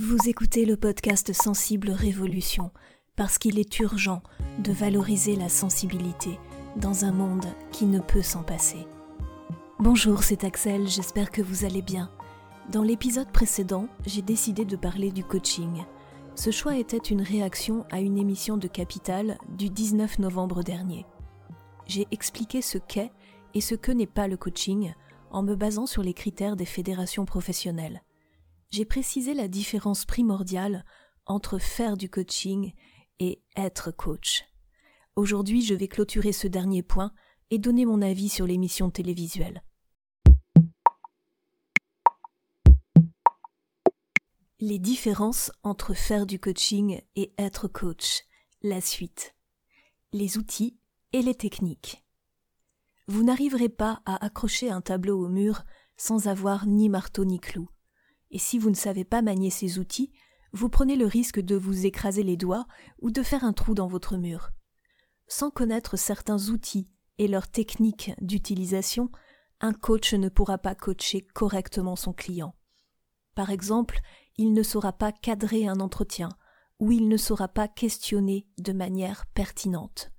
Vous écoutez le podcast Sensible Révolution parce qu'il est urgent de valoriser la sensibilité dans un monde qui ne peut s'en passer. Bonjour, c'est Axel, j'espère que vous allez bien. Dans l'épisode précédent, j'ai décidé de parler du coaching. Ce choix était une réaction à une émission de Capital du 19 novembre dernier. J'ai expliqué ce qu'est et ce que n'est pas le coaching en me basant sur les critères des fédérations professionnelles j'ai précisé la différence primordiale entre faire du coaching et être coach. Aujourd'hui, je vais clôturer ce dernier point et donner mon avis sur l'émission télévisuelle. Les différences entre faire du coaching et être coach. La suite. Les outils et les techniques. Vous n'arriverez pas à accrocher un tableau au mur sans avoir ni marteau ni clou et si vous ne savez pas manier ces outils, vous prenez le risque de vous écraser les doigts ou de faire un trou dans votre mur. Sans connaître certains outils et leurs techniques d'utilisation, un coach ne pourra pas coacher correctement son client. Par exemple, il ne saura pas cadrer un entretien ou il ne saura pas questionner de manière pertinente.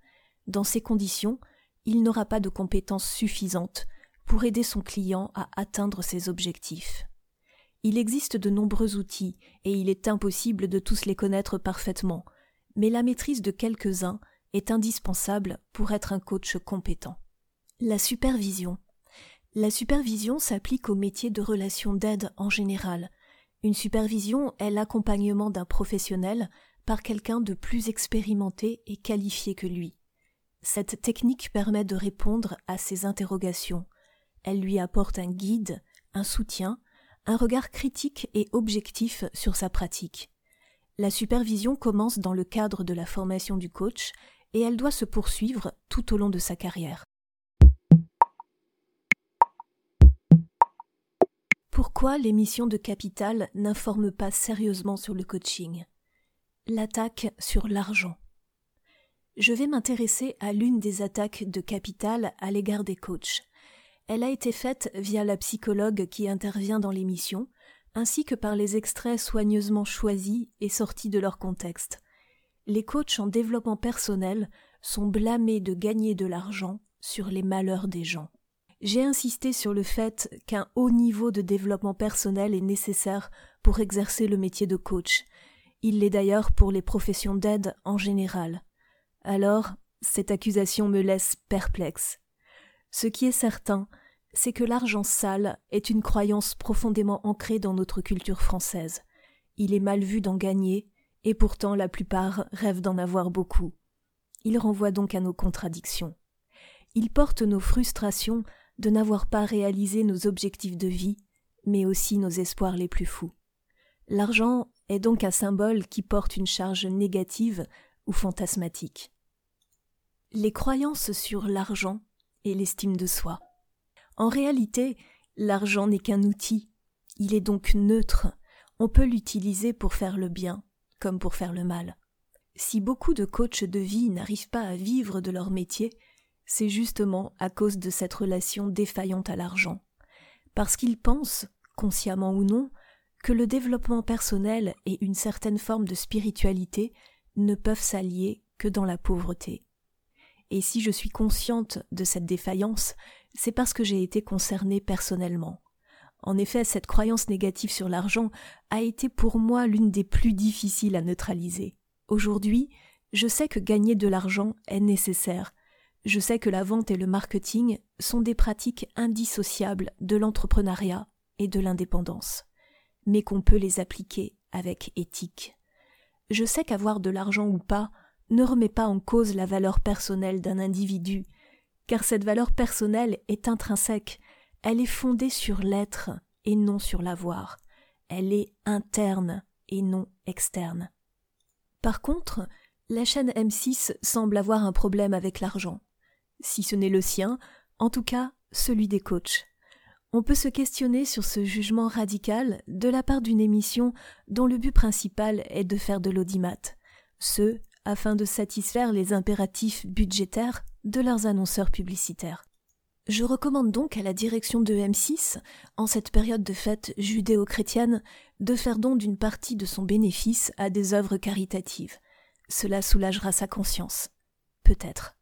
Dans ces conditions, il n'aura pas de compétences suffisantes pour aider son client à atteindre ses objectifs. Il existe de nombreux outils, et il est impossible de tous les connaître parfaitement, mais la maîtrise de quelques-uns est indispensable pour être un coach compétent. La supervision. La supervision s'applique au métier de relation d'aide en général. Une supervision est l'accompagnement d'un professionnel par quelqu'un de plus expérimenté et qualifié que lui. Cette technique permet de répondre à ses interrogations. Elle lui apporte un guide, un soutien, un regard critique et objectif sur sa pratique. La supervision commence dans le cadre de la formation du coach et elle doit se poursuivre tout au long de sa carrière. Pourquoi l'émission de Capital n'informe pas sérieusement sur le coaching? L'attaque sur l'argent. Je vais m'intéresser à l'une des attaques de Capital à l'égard des coachs. Elle a été faite via la psychologue qui intervient dans l'émission, ainsi que par les extraits soigneusement choisis et sortis de leur contexte. Les coachs en développement personnel sont blâmés de gagner de l'argent sur les malheurs des gens. J'ai insisté sur le fait qu'un haut niveau de développement personnel est nécessaire pour exercer le métier de coach. Il l'est d'ailleurs pour les professions d'aide en général. Alors, cette accusation me laisse perplexe. Ce qui est certain, c'est que l'argent sale est une croyance profondément ancrée dans notre culture française. Il est mal vu d'en gagner, et pourtant la plupart rêvent d'en avoir beaucoup. Il renvoie donc à nos contradictions. Il porte nos frustrations de n'avoir pas réalisé nos objectifs de vie, mais aussi nos espoirs les plus fous. L'argent est donc un symbole qui porte une charge négative ou fantasmatique. Les croyances sur l'argent et l'estime de soi. En réalité, l'argent n'est qu'un outil. Il est donc neutre. On peut l'utiliser pour faire le bien comme pour faire le mal. Si beaucoup de coachs de vie n'arrivent pas à vivre de leur métier, c'est justement à cause de cette relation défaillante à l'argent. Parce qu'ils pensent, consciemment ou non, que le développement personnel et une certaine forme de spiritualité ne peuvent s'allier que dans la pauvreté. Et si je suis consciente de cette défaillance, c'est parce que j'ai été concernée personnellement. En effet, cette croyance négative sur l'argent a été pour moi l'une des plus difficiles à neutraliser. Aujourd'hui, je sais que gagner de l'argent est nécessaire. Je sais que la vente et le marketing sont des pratiques indissociables de l'entrepreneuriat et de l'indépendance, mais qu'on peut les appliquer avec éthique. Je sais qu'avoir de l'argent ou pas ne remet pas en cause la valeur personnelle d'un individu, car cette valeur personnelle est intrinsèque, elle est fondée sur l'être et non sur l'avoir, elle est interne et non externe. Par contre, la chaîne M6 semble avoir un problème avec l'argent. Si ce n'est le sien, en tout cas celui des coachs. On peut se questionner sur ce jugement radical de la part d'une émission dont le but principal est de faire de l'audimat, ce afin de satisfaire les impératifs budgétaires de leurs annonceurs publicitaires. Je recommande donc à la direction de M6, en cette période de fête judéo-chrétienne, de faire don d'une partie de son bénéfice à des œuvres caritatives. Cela soulagera sa conscience. Peut-être.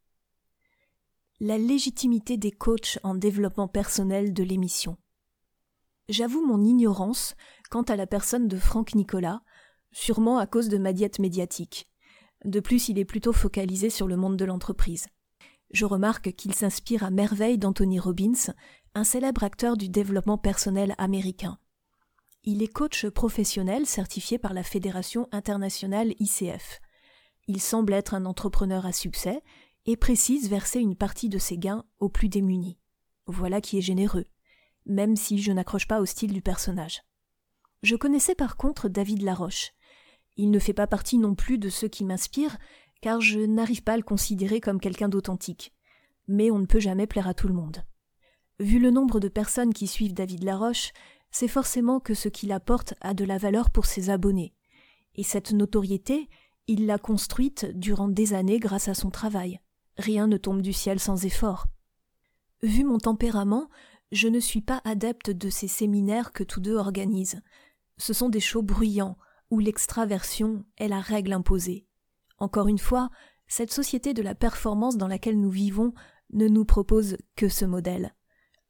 La légitimité des coachs en développement personnel de l'émission. J'avoue mon ignorance quant à la personne de Franck Nicolas, sûrement à cause de ma diète médiatique. De plus, il est plutôt focalisé sur le monde de l'entreprise. Je remarque qu'il s'inspire à merveille d'Anthony Robbins, un célèbre acteur du développement personnel américain. Il est coach professionnel certifié par la Fédération internationale ICF. Il semble être un entrepreneur à succès et précise verser une partie de ses gains aux plus démunis. Voilà qui est généreux, même si je n'accroche pas au style du personnage. Je connaissais par contre David Laroche. Il ne fait pas partie non plus de ceux qui m'inspirent, car je n'arrive pas à le considérer comme quelqu'un d'authentique. Mais on ne peut jamais plaire à tout le monde. Vu le nombre de personnes qui suivent David Laroche, c'est forcément que ce qu'il apporte a de la valeur pour ses abonnés. Et cette notoriété, il l'a construite durant des années grâce à son travail. Rien ne tombe du ciel sans effort. Vu mon tempérament, je ne suis pas adepte de ces séminaires que tous deux organisent. Ce sont des shows bruyants, où l'extraversion est la règle imposée. Encore une fois, cette société de la performance dans laquelle nous vivons ne nous propose que ce modèle.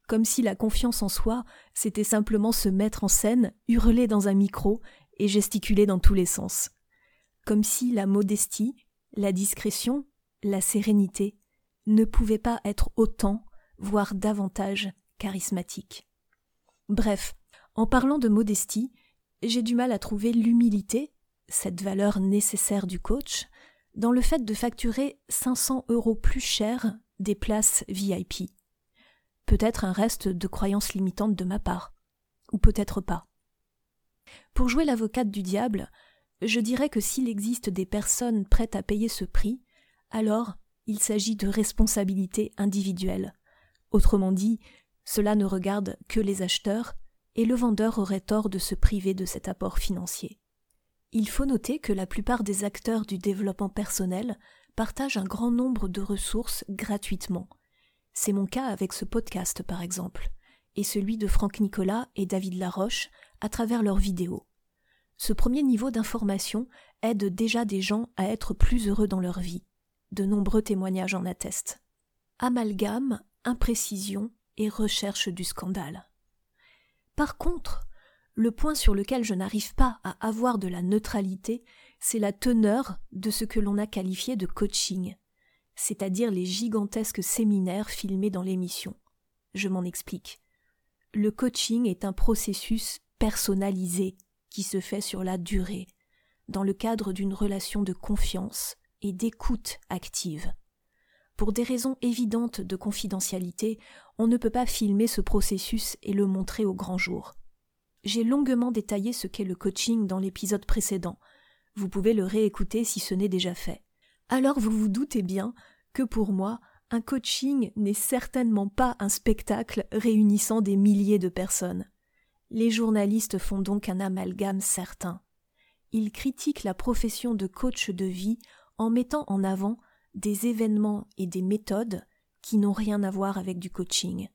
Comme si la confiance en soi, c'était simplement se mettre en scène, hurler dans un micro et gesticuler dans tous les sens. Comme si la modestie, la discrétion, la sérénité ne pouvaient pas être autant, voire davantage, charismatiques. Bref, en parlant de modestie, j'ai du mal à trouver l'humilité, cette valeur nécessaire du coach, dans le fait de facturer 500 euros plus cher des places VIP. Peut-être un reste de croyance limitante de ma part, ou peut-être pas. Pour jouer l'avocate du diable, je dirais que s'il existe des personnes prêtes à payer ce prix, alors il s'agit de responsabilité individuelle. Autrement dit, cela ne regarde que les acheteurs, et le vendeur aurait tort de se priver de cet apport financier. Il faut noter que la plupart des acteurs du développement personnel partagent un grand nombre de ressources gratuitement. C'est mon cas avec ce podcast par exemple, et celui de Franck Nicolas et David Laroche à travers leurs vidéos. Ce premier niveau d'information aide déjà des gens à être plus heureux dans leur vie. De nombreux témoignages en attestent. Amalgame, imprécision et recherche du scandale. Par contre, le point sur lequel je n'arrive pas à avoir de la neutralité, c'est la teneur de ce que l'on a qualifié de coaching, c'est-à-dire les gigantesques séminaires filmés dans l'émission. Je m'en explique. Le coaching est un processus personnalisé qui se fait sur la durée, dans le cadre d'une relation de confiance et d'écoute active. Pour des raisons évidentes de confidentialité, on ne peut pas filmer ce processus et le montrer au grand jour. J'ai longuement détaillé ce qu'est le coaching dans l'épisode précédent. Vous pouvez le réécouter si ce n'est déjà fait. Alors vous vous doutez bien que pour moi, un coaching n'est certainement pas un spectacle réunissant des milliers de personnes. Les journalistes font donc un amalgame certain. Ils critiquent la profession de coach de vie en mettant en avant des événements et des méthodes qui n'ont rien à voir avec du coaching.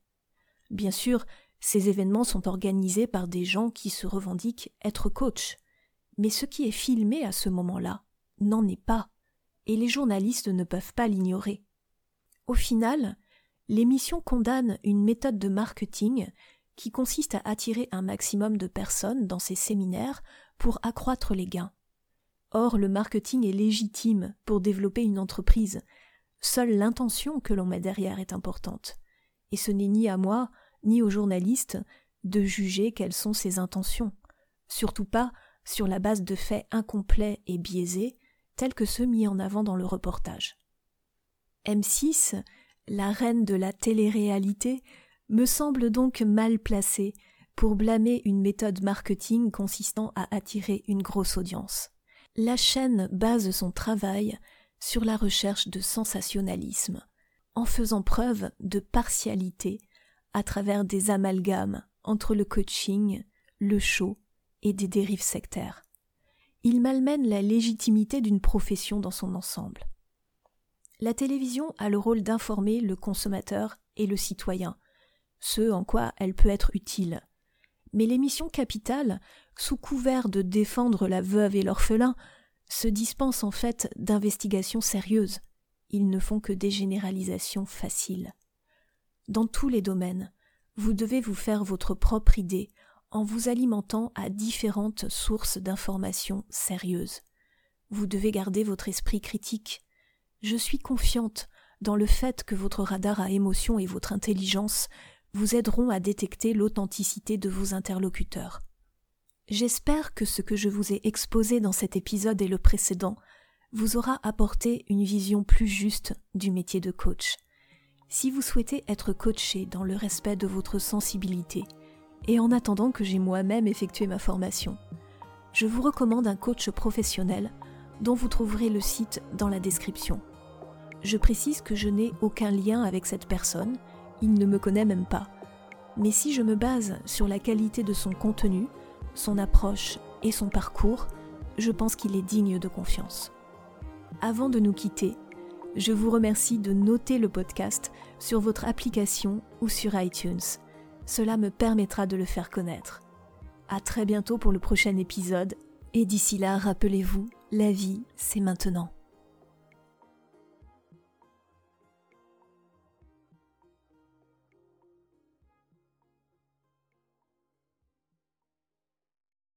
Bien sûr, ces événements sont organisés par des gens qui se revendiquent être coach. Mais ce qui est filmé à ce moment-là n'en est pas, et les journalistes ne peuvent pas l'ignorer. Au final, l'émission condamne une méthode de marketing qui consiste à attirer un maximum de personnes dans ses séminaires pour accroître les gains. Or, le marketing est légitime pour développer une entreprise. Seule l'intention que l'on met derrière est importante. Et ce n'est ni à moi, ni aux journalistes de juger quelles sont ses intentions, surtout pas sur la base de faits incomplets et biaisés tels que ceux mis en avant dans le reportage. M6, la reine de la télé-réalité, me semble donc mal placée pour blâmer une méthode marketing consistant à attirer une grosse audience. La chaîne base son travail sur la recherche de sensationnalisme, en faisant preuve de partialité à travers des amalgames entre le coaching, le show et des dérives sectaires. Il malmène la légitimité d'une profession dans son ensemble. La télévision a le rôle d'informer le consommateur et le citoyen, ce en quoi elle peut être utile. Mais l'émission Capitale, sous couvert de défendre la veuve et l'orphelin, se dispense en fait d'investigations sérieuses. Ils ne font que des généralisations faciles. Dans tous les domaines, vous devez vous faire votre propre idée en vous alimentant à différentes sources d'informations sérieuses. Vous devez garder votre esprit critique. Je suis confiante dans le fait que votre radar à émotion et votre intelligence vous aideront à détecter l'authenticité de vos interlocuteurs. J'espère que ce que je vous ai exposé dans cet épisode et le précédent vous aura apporté une vision plus juste du métier de coach. Si vous souhaitez être coaché dans le respect de votre sensibilité, et en attendant que j'ai moi-même effectué ma formation, je vous recommande un coach professionnel dont vous trouverez le site dans la description. Je précise que je n'ai aucun lien avec cette personne, il ne me connaît même pas. Mais si je me base sur la qualité de son contenu, son approche et son parcours, je pense qu'il est digne de confiance. Avant de nous quitter, je vous remercie de noter le podcast sur votre application ou sur iTunes. Cela me permettra de le faire connaître. À très bientôt pour le prochain épisode, et d'ici là, rappelez-vous, la vie, c'est maintenant.